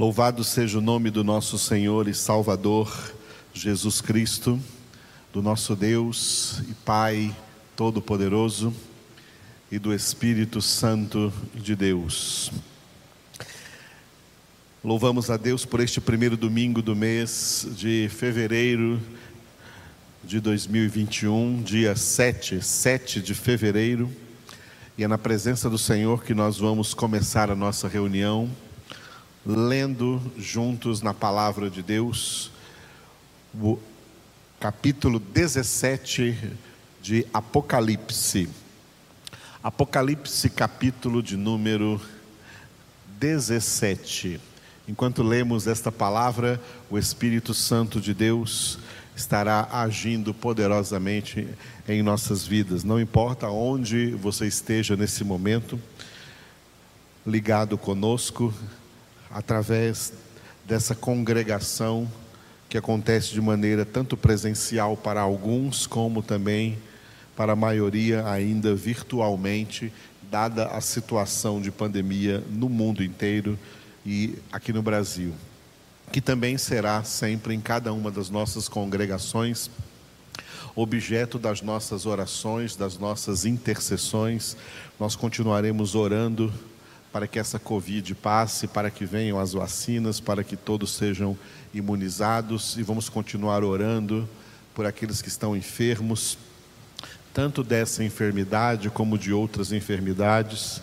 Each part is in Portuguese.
Louvado seja o nome do nosso Senhor e Salvador Jesus Cristo, do nosso Deus e Pai Todo-Poderoso e do Espírito Santo de Deus. Louvamos a Deus por este primeiro domingo do mês de fevereiro de 2021, dia 7, 7 de fevereiro, e é na presença do Senhor que nós vamos começar a nossa reunião lendo juntos na palavra de Deus o capítulo 17 de Apocalipse. Apocalipse, capítulo de número 17. Enquanto lemos esta palavra, o Espírito Santo de Deus estará agindo poderosamente em nossas vidas. Não importa onde você esteja nesse momento, ligado conosco, através dessa congregação que acontece de maneira tanto presencial para alguns, como também para a maioria ainda virtualmente, dada a situação de pandemia no mundo inteiro e aqui no Brasil. Que também será sempre em cada uma das nossas congregações objeto das nossas orações, das nossas intercessões. Nós continuaremos orando para que essa Covid passe, para que venham as vacinas, para que todos sejam imunizados e vamos continuar orando por aqueles que estão enfermos, tanto dessa enfermidade como de outras enfermidades.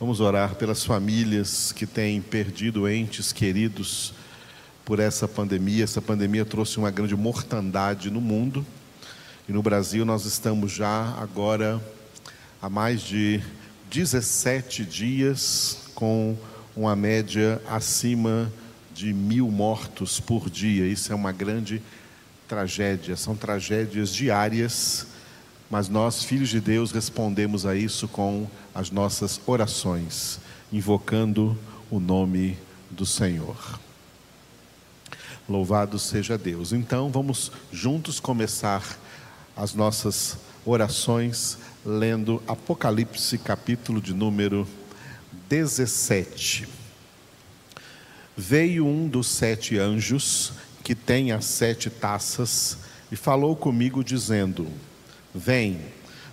Vamos orar pelas famílias que têm perdido entes queridos por essa pandemia. Essa pandemia trouxe uma grande mortandade no mundo e no Brasil nós estamos já agora há mais de 17 dias com uma média acima de mil mortos por dia. Isso é uma grande tragédia, são tragédias diárias, mas nós, filhos de Deus, respondemos a isso com as nossas orações, invocando o nome do Senhor. Louvado seja Deus. Então, vamos juntos começar as nossas orações lendo Apocalipse, capítulo de número 17. Veio um dos sete anjos, que tem as sete taças, e falou comigo, dizendo: Vem,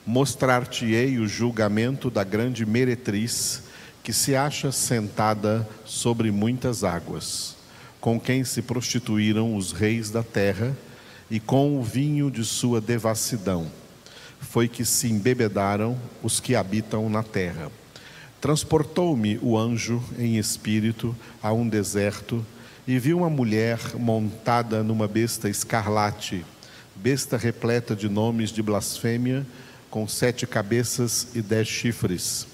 mostrar-te-ei o julgamento da grande meretriz, que se acha sentada sobre muitas águas, com quem se prostituíram os reis da terra, e com o vinho de sua devassidão foi que se embebedaram os que habitam na terra. Transportou-me o anjo em espírito a um deserto e vi uma mulher montada numa besta escarlate, besta repleta de nomes de blasfêmia, com sete cabeças e dez chifres.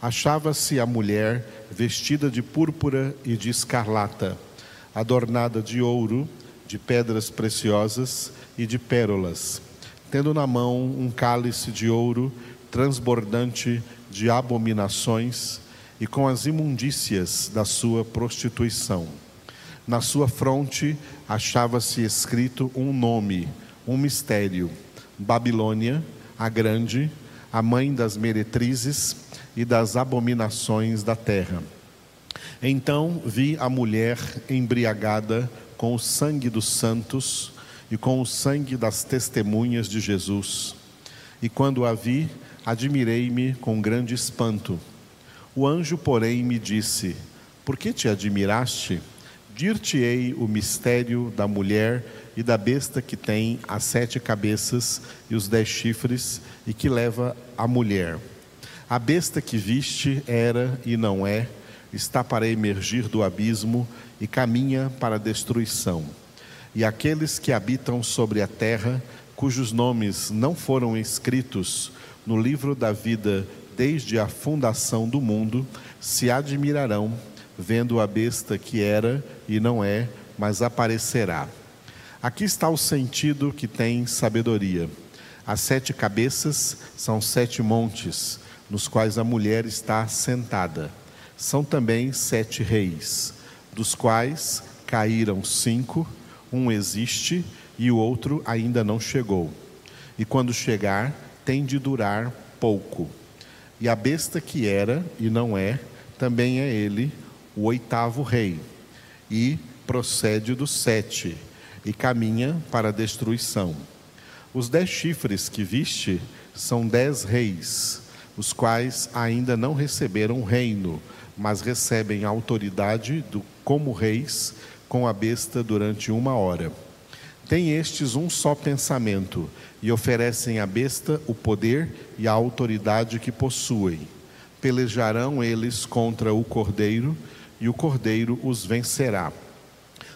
Achava-se a mulher vestida de púrpura e de escarlata, adornada de ouro, de pedras preciosas e de pérolas tendo na mão um cálice de ouro transbordante de abominações e com as imundícias da sua prostituição. Na sua fronte achava-se escrito um nome, um mistério: Babilônia, a Grande, a mãe das meretrizes e das abominações da terra. Então vi a mulher embriagada com o sangue dos santos e com o sangue das testemunhas de Jesus. E quando a vi, admirei-me com grande espanto. O anjo, porém, me disse: Por que te admiraste? Dir-te-ei o mistério da mulher e da besta que tem as sete cabeças e os dez chifres e que leva a mulher. A besta que viste era e não é, está para emergir do abismo e caminha para a destruição e aqueles que habitam sobre a terra, cujos nomes não foram escritos no livro da vida desde a fundação do mundo, se admirarão, vendo a besta que era e não é, mas aparecerá. Aqui está o sentido que tem sabedoria. As sete cabeças são sete montes, nos quais a mulher está sentada. São também sete reis, dos quais caíram cinco um existe e o outro ainda não chegou. E quando chegar, tem de durar pouco. E a besta que era e não é, também é ele, o oitavo rei. e procede do sete e caminha para a destruição. Os dez chifres que viste são dez reis, os quais ainda não receberam reino, mas recebem autoridade do, como reis com a besta durante uma hora. Têm estes um só pensamento e oferecem à besta o poder e a autoridade que possuem. Pelejarão eles contra o cordeiro e o cordeiro os vencerá,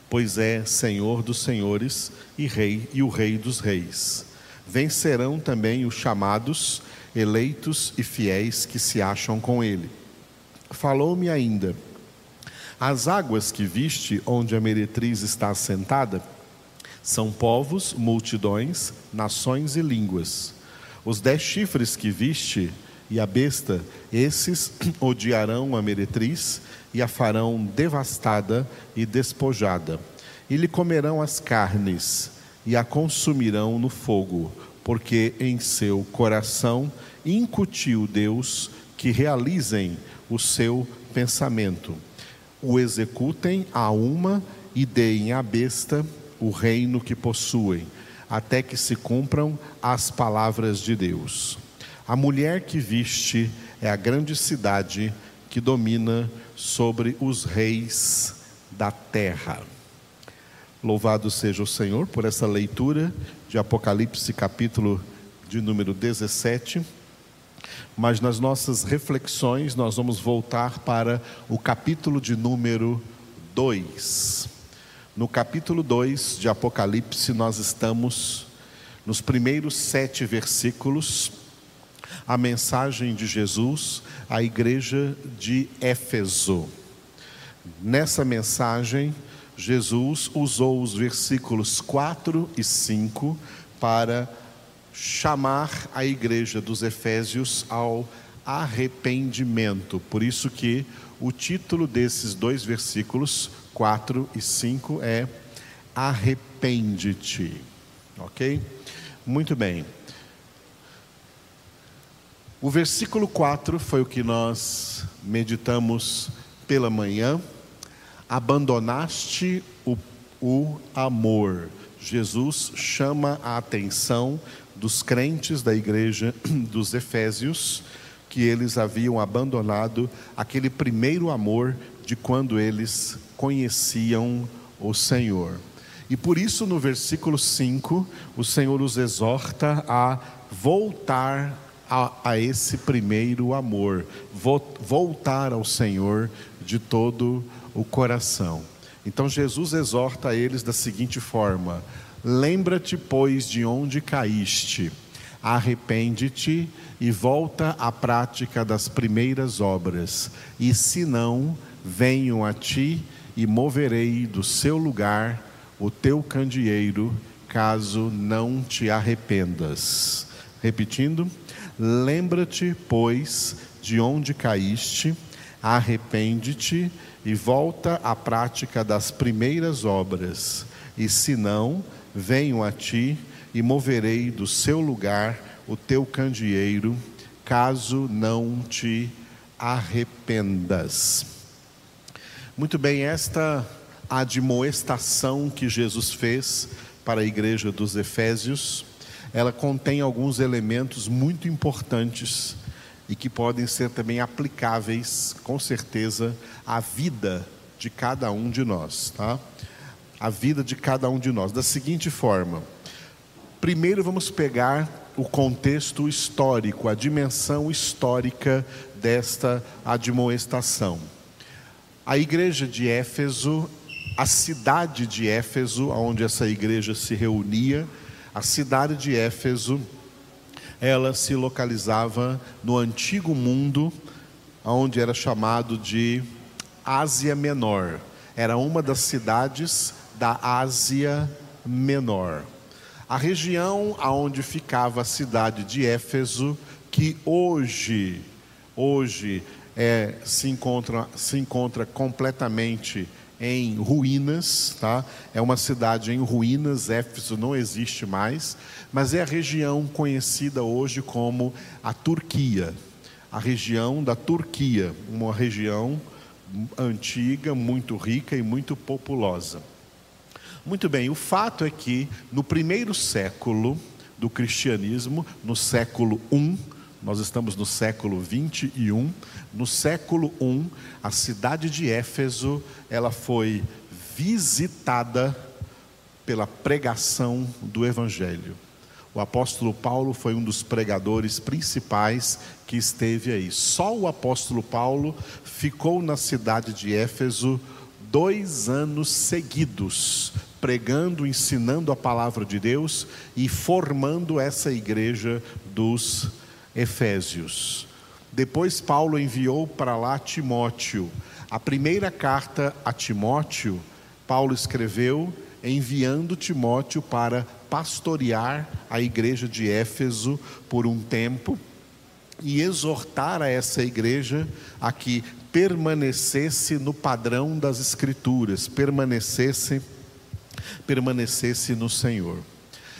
pois é Senhor dos senhores e rei e o rei dos reis. Vencerão também os chamados, eleitos e fiéis que se acham com ele. Falou-me ainda: As águas que viste onde a meretriz está assentada, são povos, multidões, nações e línguas. Os dez chifres que viste e a besta, esses odiarão a meretriz e a farão devastada e despojada. E lhe comerão as carnes e a consumirão no fogo, porque em seu coração incutiu Deus que realizem o seu pensamento. O executem a uma e deem à besta o reino que possuem, até que se cumpram as palavras de Deus. A mulher que viste é a grande cidade que domina sobre os reis da terra. Louvado seja o Senhor por essa leitura de Apocalipse, capítulo de número 17. Mas nas nossas reflexões, nós vamos voltar para o capítulo de número 2. No capítulo 2 de Apocalipse, nós estamos nos primeiros sete versículos, a mensagem de Jesus à igreja de Éfeso. Nessa mensagem, Jesus usou os versículos 4 e 5 para chamar a igreja dos Efésios ao arrependimento. Por isso que o título desses dois versículos 4 e 5 é Arrepende-te. Ok? Muito bem. O versículo 4 foi o que nós meditamos pela manhã. Abandonaste o, o amor. Jesus chama a atenção dos crentes da igreja dos Efésios que eles haviam abandonado aquele primeiro amor de quando eles conheciam o Senhor. E por isso, no versículo 5, o Senhor os exorta a voltar a, a esse primeiro amor, voltar ao Senhor de todo o coração. Então, Jesus exorta eles da seguinte forma: Lembra-te, pois, de onde caíste, arrepende-te e volta à prática das primeiras obras, e se não, venho a ti e moverei do seu lugar o teu candeeiro, caso não te arrependas. Repetindo, lembra-te, pois, de onde caíste, arrepende-te e volta à prática das primeiras obras, e se não, venho a ti e moverei do seu lugar o teu candeeiro, caso não te arrependas. Muito bem, esta admoestação que Jesus fez para a igreja dos Efésios, ela contém alguns elementos muito importantes e que podem ser também aplicáveis, com certeza, à vida de cada um de nós, tá? A vida de cada um de nós, da seguinte forma: primeiro vamos pegar o contexto histórico, a dimensão histórica desta admoestação. A igreja de Éfeso, a cidade de Éfeso, onde essa igreja se reunia, a cidade de Éfeso, ela se localizava no antigo mundo, onde era chamado de Ásia Menor. Era uma das cidades da Ásia Menor. A região aonde ficava a cidade de Éfeso, que hoje, hoje é, se, encontra, se encontra completamente em ruínas, tá? É uma cidade em ruínas, Éfeso não existe mais, mas é a região conhecida hoje como a Turquia, a região da Turquia, uma região antiga, muito rica e muito populosa. Muito bem, o fato é que no primeiro século do cristianismo, no século I, nós estamos no século 21, no século I, a cidade de Éfeso, ela foi visitada pela pregação do evangelho. O apóstolo Paulo foi um dos pregadores principais que esteve aí. Só o apóstolo Paulo ficou na cidade de Éfeso dois anos seguidos, pregando, ensinando a palavra de Deus e formando essa igreja dos Efésios. Depois Paulo enviou para lá Timóteo. A primeira carta a Timóteo, Paulo escreveu enviando Timóteo para pastorear a igreja de Éfeso por um tempo e exortar a essa igreja a que permanecesse no padrão das escrituras, permanecesse permanecesse no Senhor.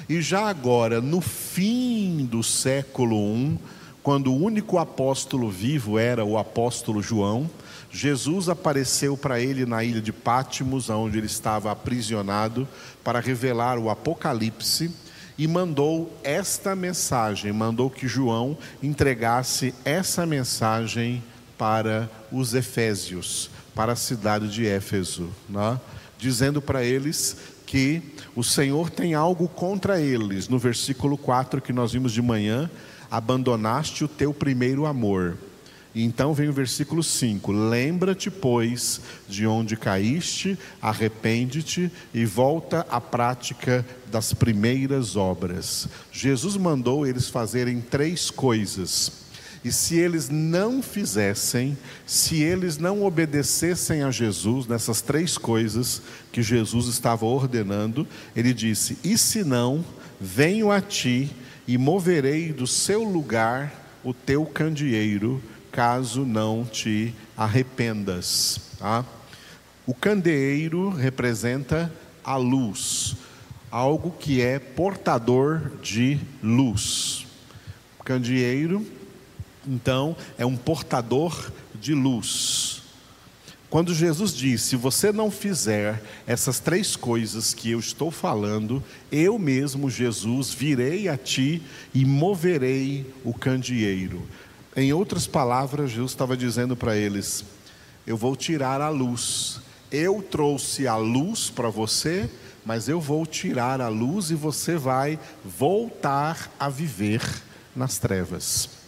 E já agora, no fim do século I, quando o único apóstolo vivo era o apóstolo João, Jesus apareceu para ele na ilha de Pátimos, onde ele estava aprisionado, para revelar o Apocalipse e mandou esta mensagem, mandou que João entregasse essa mensagem para os Efésios, para a cidade de Éfeso, né? Dizendo para eles que o Senhor tem algo contra eles. No versículo 4 que nós vimos de manhã, abandonaste o teu primeiro amor. E então vem o versículo 5: Lembra-te, pois, de onde caíste, arrepende-te e volta à prática das primeiras obras. Jesus mandou eles fazerem três coisas. E se eles não fizessem, se eles não obedecessem a Jesus nessas três coisas que Jesus estava ordenando, ele disse: E se não, venho a ti e moverei do seu lugar o teu candeeiro, caso não te arrependas. Tá? O candeeiro representa a luz, algo que é portador de luz. Candeeiro então, é um portador de luz. Quando Jesus disse: Se você não fizer essas três coisas que eu estou falando, eu mesmo, Jesus, virei a ti e moverei o candeeiro. Em outras palavras, Jesus estava dizendo para eles: Eu vou tirar a luz. Eu trouxe a luz para você, mas eu vou tirar a luz e você vai voltar a viver nas trevas.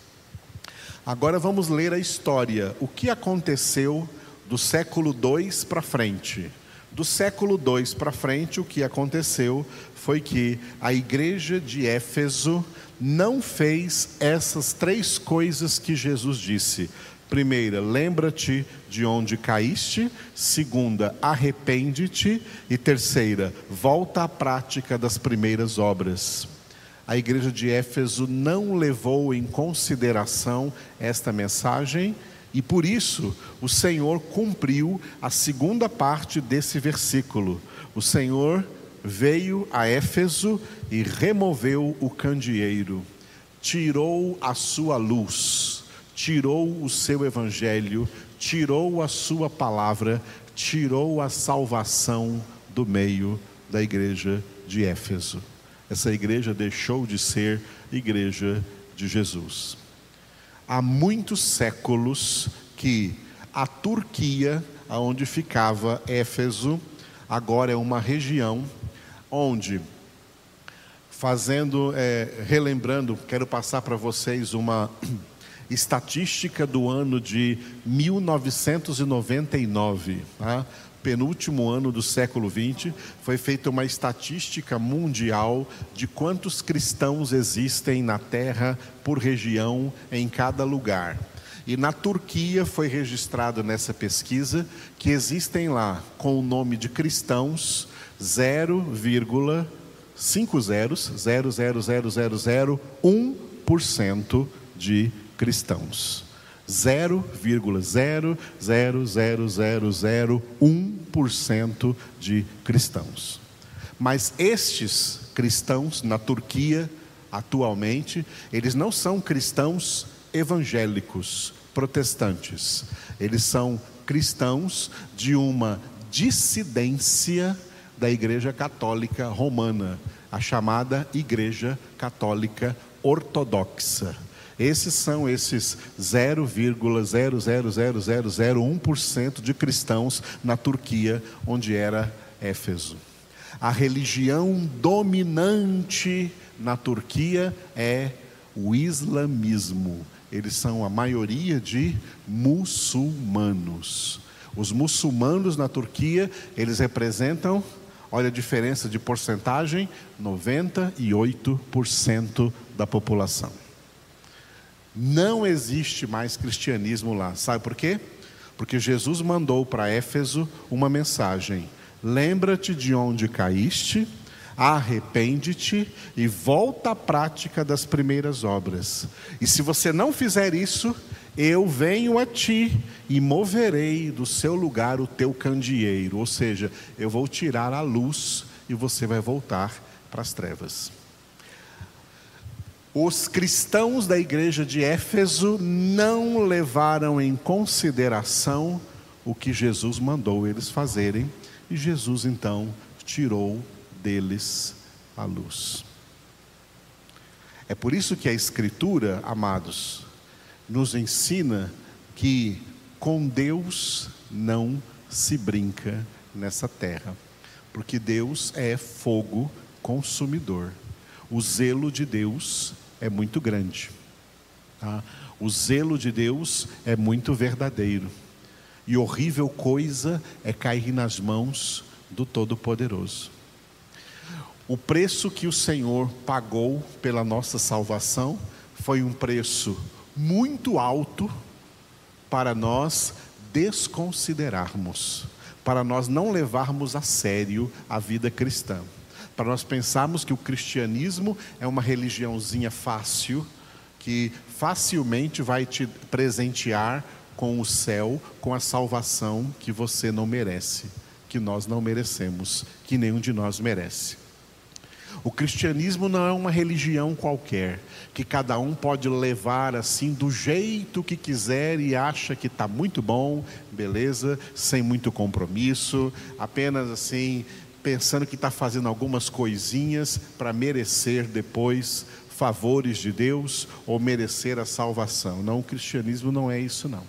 Agora vamos ler a história. O que aconteceu do século II para frente? Do século II para frente, o que aconteceu foi que a igreja de Éfeso não fez essas três coisas que Jesus disse. Primeira, lembra-te de onde caíste. Segunda, arrepende-te. E terceira, volta à prática das primeiras obras a igreja de Éfeso não levou em consideração esta mensagem e por isso o Senhor cumpriu a segunda parte desse versículo. O Senhor veio a Éfeso e removeu o candeeiro, tirou a sua luz, tirou o seu evangelho, tirou a sua palavra, tirou a salvação do meio da igreja de Éfeso essa igreja deixou de ser igreja de Jesus. Há muitos séculos que a Turquia, onde ficava Éfeso, agora é uma região onde, fazendo, é, relembrando, quero passar para vocês uma estatística do ano de 1999. Tá? penúltimo ano do século XX, foi feita uma estatística mundial de quantos cristãos existem na Terra por região em cada lugar. E na Turquia foi registrado nessa pesquisa que existem lá, com o nome de cristãos, 0,5 zeros, 0,0001% de cristãos. 0,00001% de cristãos. Mas estes cristãos na Turquia, atualmente, eles não são cristãos evangélicos, protestantes. Eles são cristãos de uma dissidência da Igreja Católica Romana, a chamada Igreja Católica Ortodoxa. Esses são esses 0,00001% de cristãos na Turquia, onde era Éfeso. A religião dominante na Turquia é o islamismo. Eles são a maioria de muçulmanos. Os muçulmanos na Turquia, eles representam, olha a diferença de porcentagem, 98% da população. Não existe mais cristianismo lá. Sabe por quê? Porque Jesus mandou para Éfeso uma mensagem: Lembra-te de onde caíste, arrepende-te e volta à prática das primeiras obras. E se você não fizer isso, eu venho a ti e moverei do seu lugar o teu candeeiro, ou seja, eu vou tirar a luz e você vai voltar para as trevas. Os cristãos da igreja de Éfeso não levaram em consideração o que Jesus mandou eles fazerem, e Jesus então tirou deles a luz. É por isso que a Escritura, amados, nos ensina que com Deus não se brinca nessa terra, porque Deus é fogo consumidor. O zelo de Deus é muito grande. Tá? O zelo de Deus é muito verdadeiro. E horrível coisa é cair nas mãos do Todo-Poderoso. O preço que o Senhor pagou pela nossa salvação foi um preço muito alto para nós desconsiderarmos, para nós não levarmos a sério a vida cristã para nós pensarmos que o cristianismo é uma religiãozinha fácil, que facilmente vai te presentear com o céu, com a salvação que você não merece, que nós não merecemos, que nenhum de nós merece. O cristianismo não é uma religião qualquer, que cada um pode levar assim do jeito que quiser e acha que está muito bom, beleza, sem muito compromisso, apenas assim, pensando que está fazendo algumas coisinhas para merecer depois favores de Deus ou merecer a salvação. Não, o cristianismo não é isso não.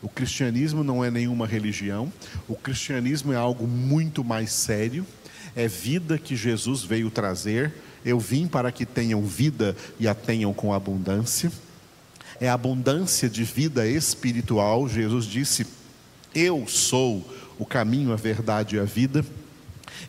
O cristianismo não é nenhuma religião, o cristianismo é algo muito mais sério, é vida que Jesus veio trazer. Eu vim para que tenham vida e a tenham com abundância. É abundância de vida espiritual. Jesus disse: Eu sou o caminho, a verdade e a vida.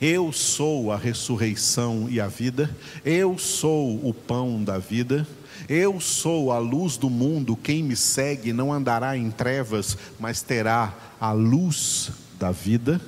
Eu sou a ressurreição e a vida, eu sou o pão da vida, eu sou a luz do mundo, quem me segue não andará em trevas, mas terá a luz da vida.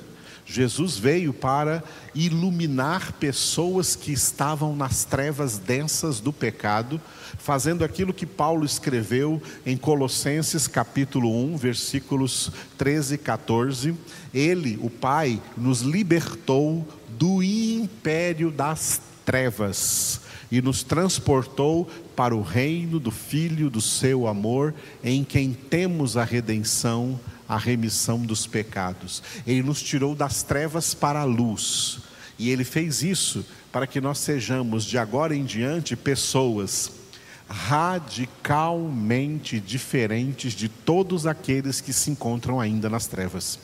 Jesus veio para iluminar pessoas que estavam nas trevas densas do pecado, fazendo aquilo que Paulo escreveu em Colossenses capítulo 1, versículos 13 e 14. Ele, o Pai, nos libertou do império das trevas e nos transportou para o reino do Filho do seu amor, em quem temos a redenção a remissão dos pecados. Ele nos tirou das trevas para a luz. E ele fez isso para que nós sejamos de agora em diante pessoas radicalmente diferentes de todos aqueles que se encontram ainda nas trevas.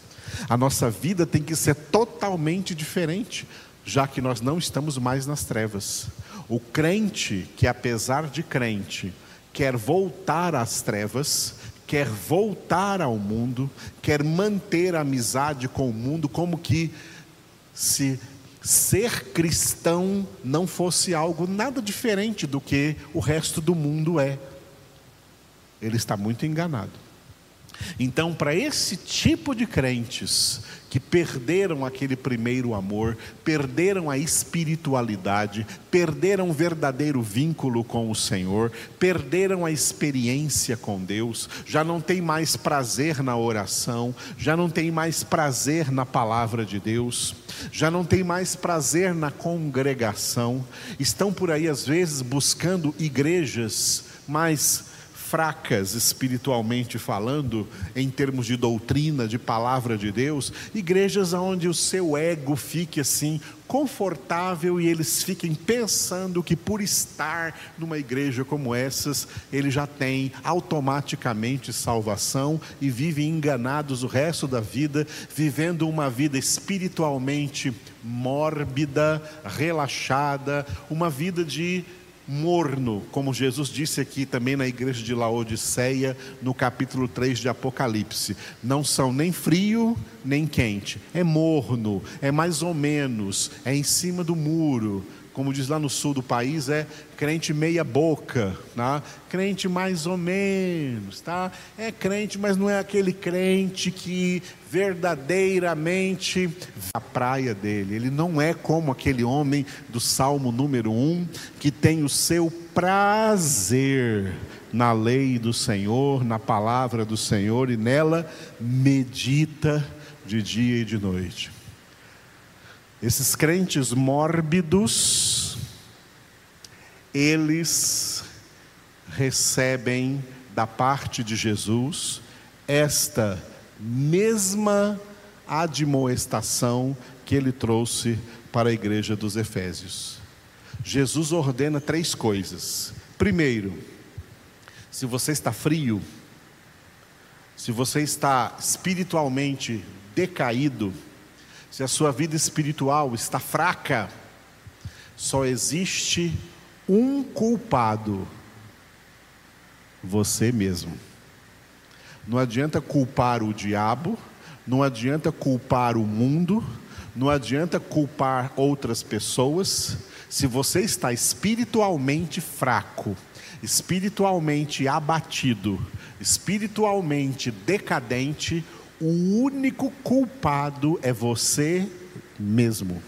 A nossa vida tem que ser totalmente diferente, já que nós não estamos mais nas trevas. O crente que, apesar de crente, quer voltar às trevas, quer voltar ao mundo, quer manter a amizade com o mundo, como que se ser cristão não fosse algo nada diferente do que o resto do mundo é. Ele está muito enganado. Então, para esse tipo de crentes que perderam aquele primeiro amor, perderam a espiritualidade, perderam o verdadeiro vínculo com o Senhor, perderam a experiência com Deus, já não tem mais prazer na oração, já não tem mais prazer na palavra de Deus, já não tem mais prazer na congregação, estão por aí às vezes buscando igrejas mais fracas espiritualmente falando, em termos de doutrina, de palavra de Deus, igrejas onde o seu ego fique assim confortável e eles fiquem pensando que por estar numa igreja como essas, eles já têm automaticamente salvação e vivem enganados o resto da vida, vivendo uma vida espiritualmente mórbida, relaxada, uma vida de morno, como Jesus disse aqui também na igreja de Laodiceia, no capítulo 3 de Apocalipse. Não são nem frio, nem quente. É morno, é mais ou menos, é em cima do muro como diz lá no sul do país, é crente meia boca, tá? crente mais ou menos, tá? É crente, mas não é aquele crente que verdadeiramente a praia dele. Ele não é como aquele homem do Salmo número um que tem o seu prazer na lei do Senhor, na palavra do Senhor e nela medita de dia e de noite. Esses crentes mórbidos, eles recebem da parte de Jesus esta mesma admoestação que ele trouxe para a igreja dos Efésios. Jesus ordena três coisas. Primeiro, se você está frio, se você está espiritualmente decaído, se a sua vida espiritual está fraca, só existe um culpado: você mesmo. Não adianta culpar o diabo, não adianta culpar o mundo, não adianta culpar outras pessoas. Se você está espiritualmente fraco, espiritualmente abatido, espiritualmente decadente, o único culpado é você mesmo.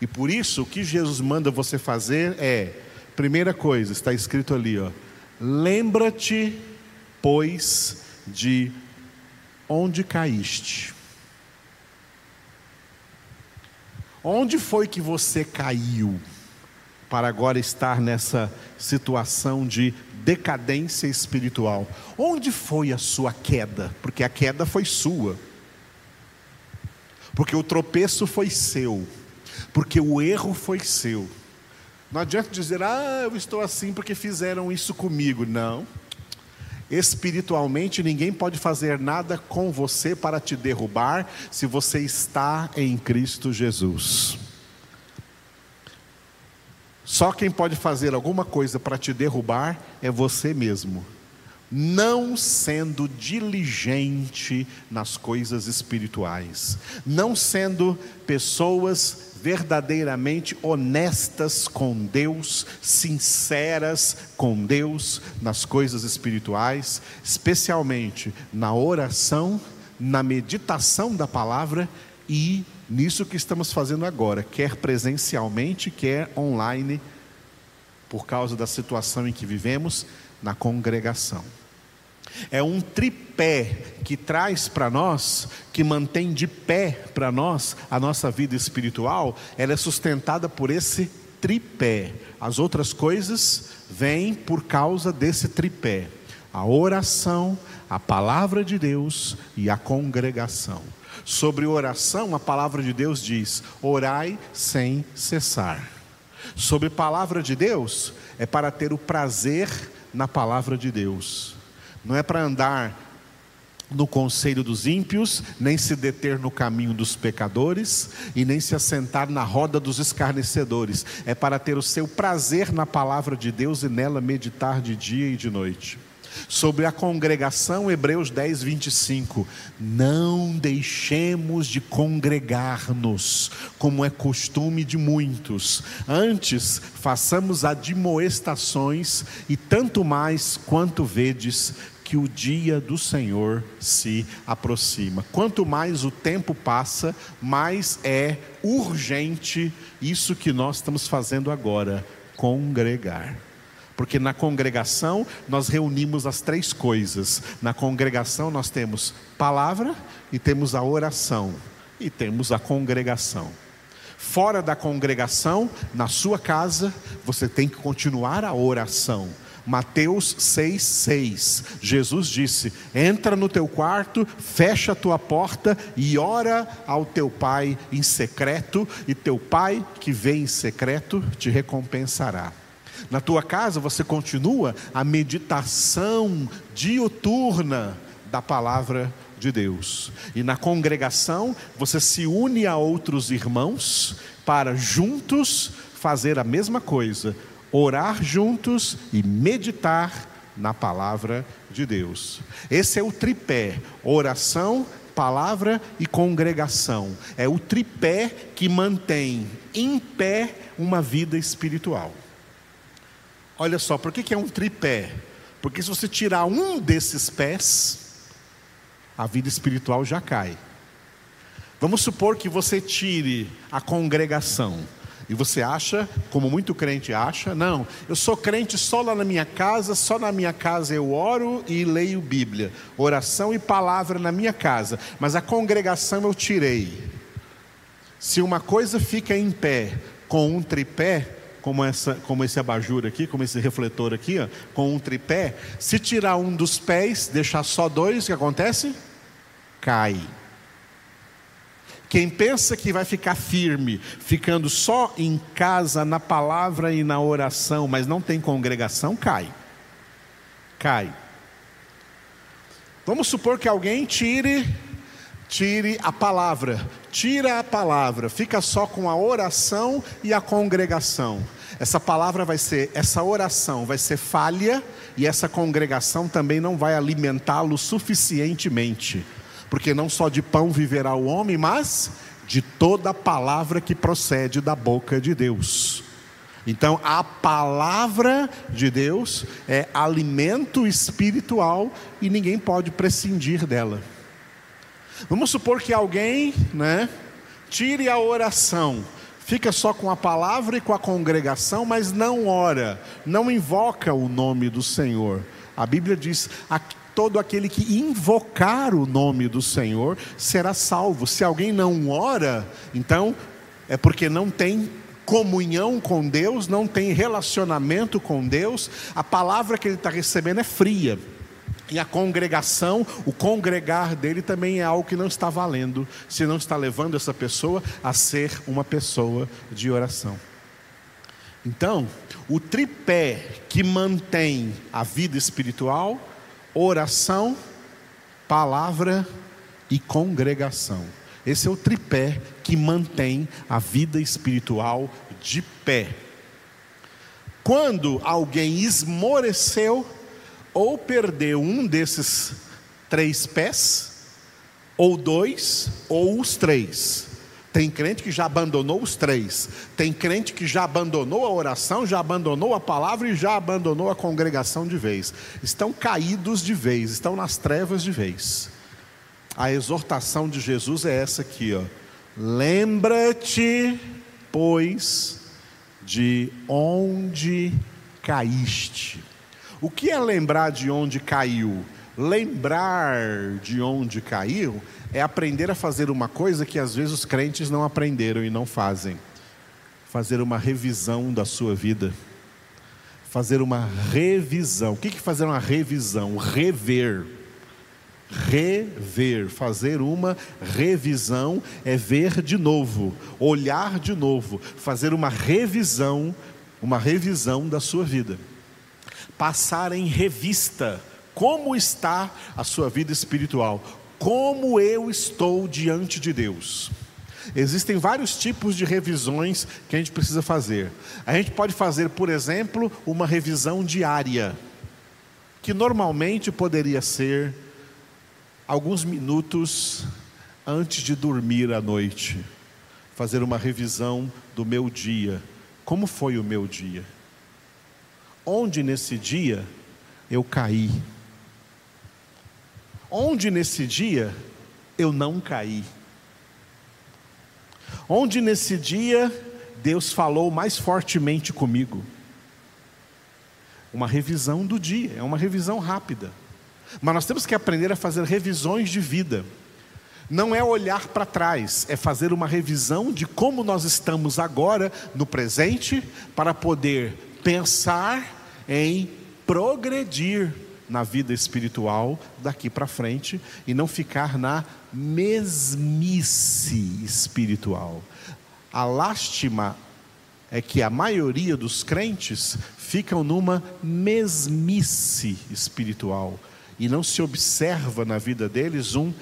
E por isso o que Jesus manda você fazer é, primeira coisa, está escrito ali, ó, lembra-te, pois, de onde caíste. Onde foi que você caiu para agora estar nessa situação de decadência espiritual. Onde foi a sua queda? Porque a queda foi sua. Porque o tropeço foi seu. Porque o erro foi seu. Não adianta dizer, ah, eu estou assim porque fizeram isso comigo. Não. Espiritualmente, ninguém pode fazer nada com você para te derrubar se você está em Cristo Jesus. Só quem pode fazer alguma coisa para te derrubar é você mesmo. Não sendo diligente nas coisas espirituais, não sendo pessoas verdadeiramente honestas com Deus, sinceras com Deus nas coisas espirituais, especialmente na oração, na meditação da palavra e nisso que estamos fazendo agora, quer presencialmente, quer online, por causa da situação em que vivemos, na congregação. É um tripé que traz para nós, que mantém de pé para nós a nossa vida espiritual, ela é sustentada por esse tripé. As outras coisas vêm por causa desse tripé: a oração, a palavra de Deus e a congregação. Sobre oração, a palavra de Deus diz: orai sem cessar. Sobre palavra de Deus, é para ter o prazer na palavra de Deus, não é para andar no conselho dos ímpios, nem se deter no caminho dos pecadores, e nem se assentar na roda dos escarnecedores, é para ter o seu prazer na palavra de Deus e nela meditar de dia e de noite. Sobre a congregação, Hebreus 10, 25. Não deixemos de congregar-nos, como é costume de muitos. Antes, façamos admoestações, e tanto mais quanto vedes que o dia do Senhor se aproxima. Quanto mais o tempo passa, mais é urgente isso que nós estamos fazendo agora: congregar. Porque na congregação nós reunimos as três coisas. Na congregação nós temos palavra e temos a oração e temos a congregação. Fora da congregação, na sua casa, você tem que continuar a oração, Mateus 6,6. Jesus disse: Entra no teu quarto, fecha a tua porta e ora ao teu pai em secreto, e teu pai que vê em secreto te recompensará. Na tua casa você continua a meditação diuturna da palavra de Deus. E na congregação você se une a outros irmãos para juntos fazer a mesma coisa, orar juntos e meditar na palavra de Deus. Esse é o tripé: oração, palavra e congregação. É o tripé que mantém em pé uma vida espiritual. Olha só, por que, que é um tripé? Porque se você tirar um desses pés, a vida espiritual já cai. Vamos supor que você tire a congregação. E você acha, como muito crente acha, não, eu sou crente só lá na minha casa, só na minha casa eu oro e leio Bíblia, oração e palavra na minha casa, mas a congregação eu tirei. Se uma coisa fica em pé com um tripé, como, essa, como esse abajur aqui, como esse refletor aqui, ó, com um tripé, se tirar um dos pés, deixar só dois, o que acontece? Cai. Quem pensa que vai ficar firme, ficando só em casa, na palavra e na oração, mas não tem congregação, cai. Cai. Vamos supor que alguém tire tire a palavra, tira a palavra, fica só com a oração e a congregação. Essa palavra vai ser, essa oração vai ser falha e essa congregação também não vai alimentá-lo suficientemente porque não só de pão viverá o homem, mas de toda palavra que procede da boca de Deus. Então, a palavra de Deus é alimento espiritual e ninguém pode prescindir dela. Vamos supor que alguém, né, tire a oração, fica só com a palavra e com a congregação, mas não ora, não invoca o nome do Senhor. A Bíblia diz: todo aquele que invocar o nome do Senhor será salvo. Se alguém não ora, então é porque não tem comunhão com Deus, não tem relacionamento com Deus, a palavra que ele está recebendo é fria. E a congregação, o congregar dele também é algo que não está valendo, se não está levando essa pessoa a ser uma pessoa de oração. Então, o tripé que mantém a vida espiritual oração, palavra e congregação. Esse é o tripé que mantém a vida espiritual de pé. Quando alguém esmoreceu ou perdeu um desses três pés, ou dois, ou os três, tem crente que já abandonou os três. Tem crente que já abandonou a oração, já abandonou a palavra e já abandonou a congregação de vez. Estão caídos de vez, estão nas trevas de vez. A exortação de Jesus é essa aqui, ó. Lembra-te, pois, de onde caíste. O que é lembrar de onde caiu? Lembrar de onde caiu é aprender a fazer uma coisa que às vezes os crentes não aprenderam e não fazem: fazer uma revisão da sua vida. Fazer uma revisão. O que é fazer uma revisão? Rever. Rever, fazer uma revisão é ver de novo, olhar de novo, fazer uma revisão, uma revisão da sua vida. Passar em revista como está a sua vida espiritual, como eu estou diante de Deus. Existem vários tipos de revisões que a gente precisa fazer. A gente pode fazer, por exemplo, uma revisão diária, que normalmente poderia ser alguns minutos antes de dormir à noite. Fazer uma revisão do meu dia. Como foi o meu dia? Onde nesse dia eu caí? Onde nesse dia eu não caí? Onde nesse dia Deus falou mais fortemente comigo? Uma revisão do dia, é uma revisão rápida. Mas nós temos que aprender a fazer revisões de vida. Não é olhar para trás, é fazer uma revisão de como nós estamos agora, no presente, para poder pensar em progredir na vida espiritual daqui para frente e não ficar na mesmice espiritual. A lástima é que a maioria dos crentes ficam numa mesmice espiritual e não se observa na vida deles um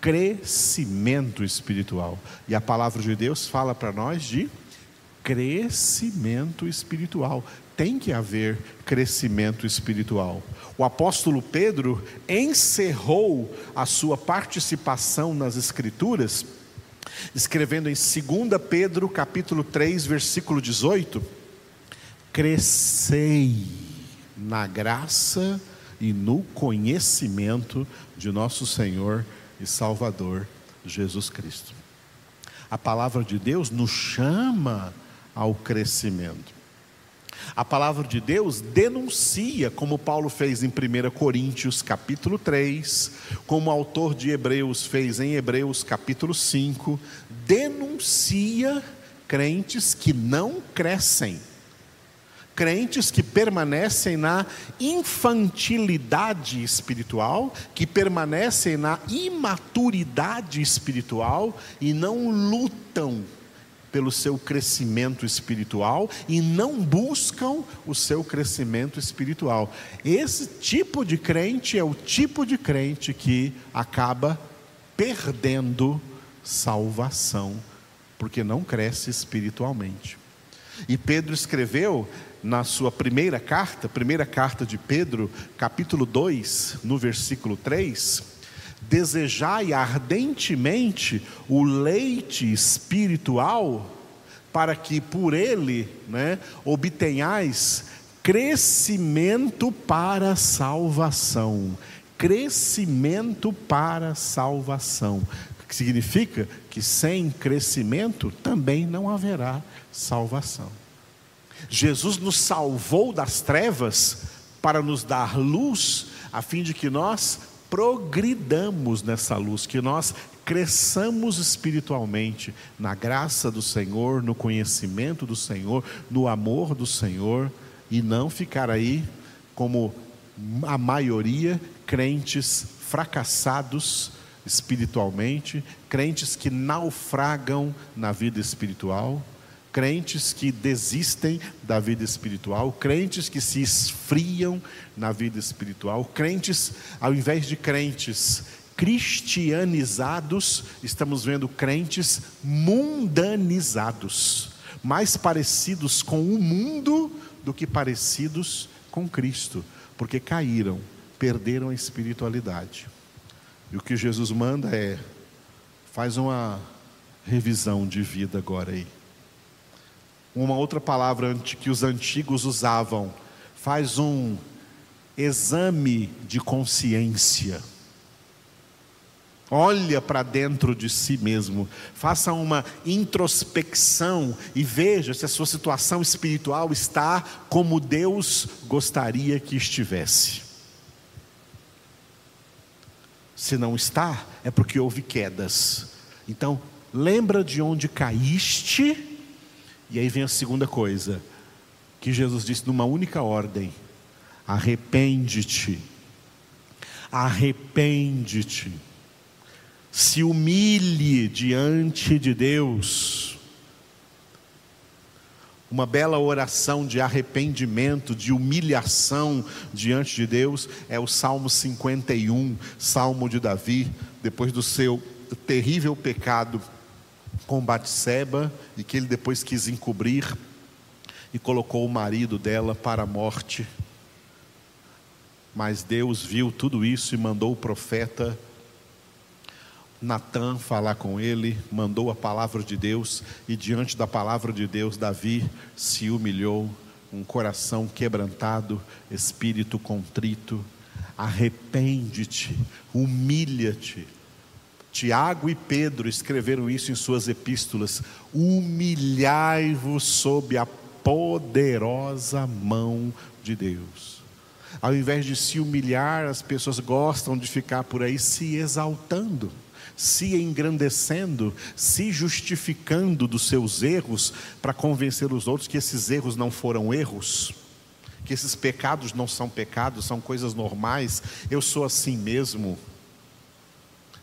crescimento espiritual. E a palavra de Deus fala para nós de crescimento espiritual. Tem que haver crescimento espiritual. O apóstolo Pedro encerrou a sua participação nas Escrituras, escrevendo em 2 Pedro, capítulo 3, versículo 18: Crescei na graça e no conhecimento de nosso Senhor e Salvador Jesus Cristo. A palavra de Deus nos chama ao crescimento. A palavra de Deus denuncia, como Paulo fez em 1 Coríntios capítulo 3, como o autor de Hebreus fez em Hebreus capítulo 5, denuncia crentes que não crescem, crentes que permanecem na infantilidade espiritual, que permanecem na imaturidade espiritual e não lutam pelo seu crescimento espiritual e não buscam o seu crescimento espiritual. Esse tipo de crente é o tipo de crente que acaba perdendo salvação, porque não cresce espiritualmente. E Pedro escreveu na sua primeira carta, primeira carta de Pedro, capítulo 2, no versículo 3, desejai ardentemente o leite espiritual, para que por ele né, obtenhais crescimento para a salvação. Crescimento para a salvação. Que significa que sem crescimento também não haverá salvação. Jesus nos salvou das trevas para nos dar luz, a fim de que nós progridamos nessa luz, que nós cresçamos espiritualmente na graça do Senhor, no conhecimento do Senhor, no amor do Senhor e não ficar aí como a maioria crentes fracassados espiritualmente, crentes que naufragam na vida espiritual crentes que desistem da vida espiritual, crentes que se esfriam na vida espiritual, crentes, ao invés de crentes cristianizados, estamos vendo crentes mundanizados, mais parecidos com o mundo do que parecidos com Cristo, porque caíram, perderam a espiritualidade. E o que Jesus manda é: faz uma revisão de vida agora aí uma outra palavra que os antigos usavam, faz um exame de consciência. Olha para dentro de si mesmo, faça uma introspecção e veja se a sua situação espiritual está como Deus gostaria que estivesse. Se não está, é porque houve quedas. Então, lembra de onde caíste e aí vem a segunda coisa, que Jesus disse numa única ordem: arrepende-te, arrepende-te, se humilhe diante de Deus. Uma bela oração de arrependimento, de humilhação diante de Deus é o Salmo 51, Salmo de Davi, depois do seu terrível pecado com Batseba e que ele depois quis encobrir e colocou o marido dela para a morte. Mas Deus viu tudo isso e mandou o profeta Natan falar com ele, mandou a palavra de Deus e diante da palavra de Deus Davi se humilhou, um coração quebrantado, espírito contrito, arrepende-te, humilha-te Tiago e Pedro escreveram isso em suas epístolas: humilhai-vos sob a poderosa mão de Deus. Ao invés de se humilhar, as pessoas gostam de ficar por aí se exaltando, se engrandecendo, se justificando dos seus erros para convencer os outros que esses erros não foram erros que esses pecados não são pecados, são coisas normais, eu sou assim mesmo.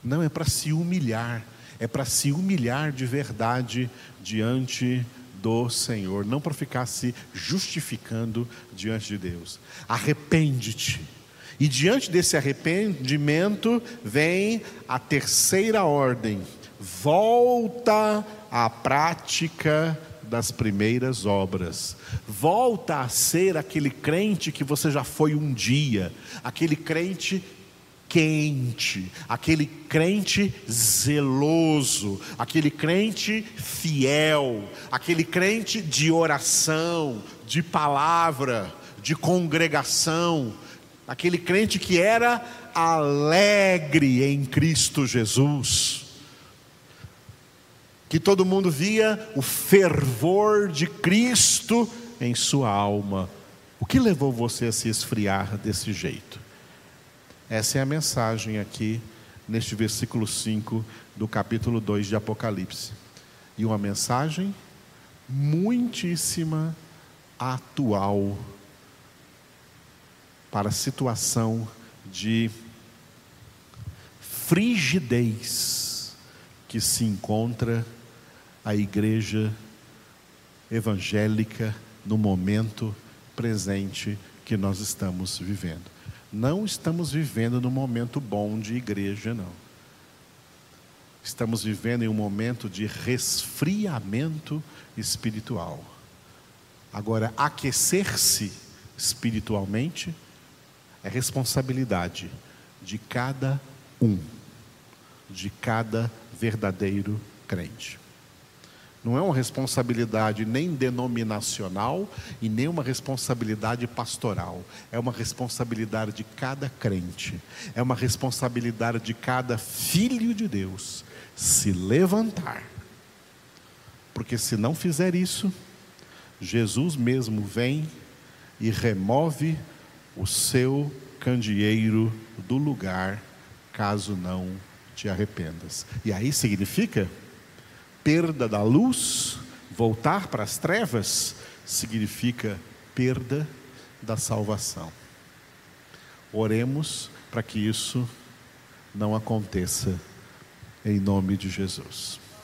Não, é para se humilhar, é para se humilhar de verdade diante do Senhor, não para ficar se justificando diante de Deus. Arrepende-te. E diante desse arrependimento vem a terceira ordem: volta à prática das primeiras obras. Volta a ser aquele crente que você já foi um dia, aquele crente quente, aquele crente zeloso, aquele crente fiel, aquele crente de oração, de palavra, de congregação, aquele crente que era alegre em Cristo Jesus. Que todo mundo via o fervor de Cristo em sua alma. O que levou você a se esfriar desse jeito? Essa é a mensagem aqui neste versículo 5 do capítulo 2 de Apocalipse. E uma mensagem muitíssima atual para a situação de frigidez que se encontra a igreja evangélica no momento presente que nós estamos vivendo. Não estamos vivendo num momento bom de igreja, não. Estamos vivendo em um momento de resfriamento espiritual. Agora, aquecer-se espiritualmente é responsabilidade de cada um, de cada verdadeiro crente. Não é uma responsabilidade nem denominacional e nem uma responsabilidade pastoral. É uma responsabilidade de cada crente. É uma responsabilidade de cada filho de Deus se levantar. Porque se não fizer isso, Jesus mesmo vem e remove o seu candeeiro do lugar, caso não te arrependas. E aí significa perda da luz, voltar para as trevas, significa perda da salvação. Oremos para que isso não aconteça, em nome de Jesus.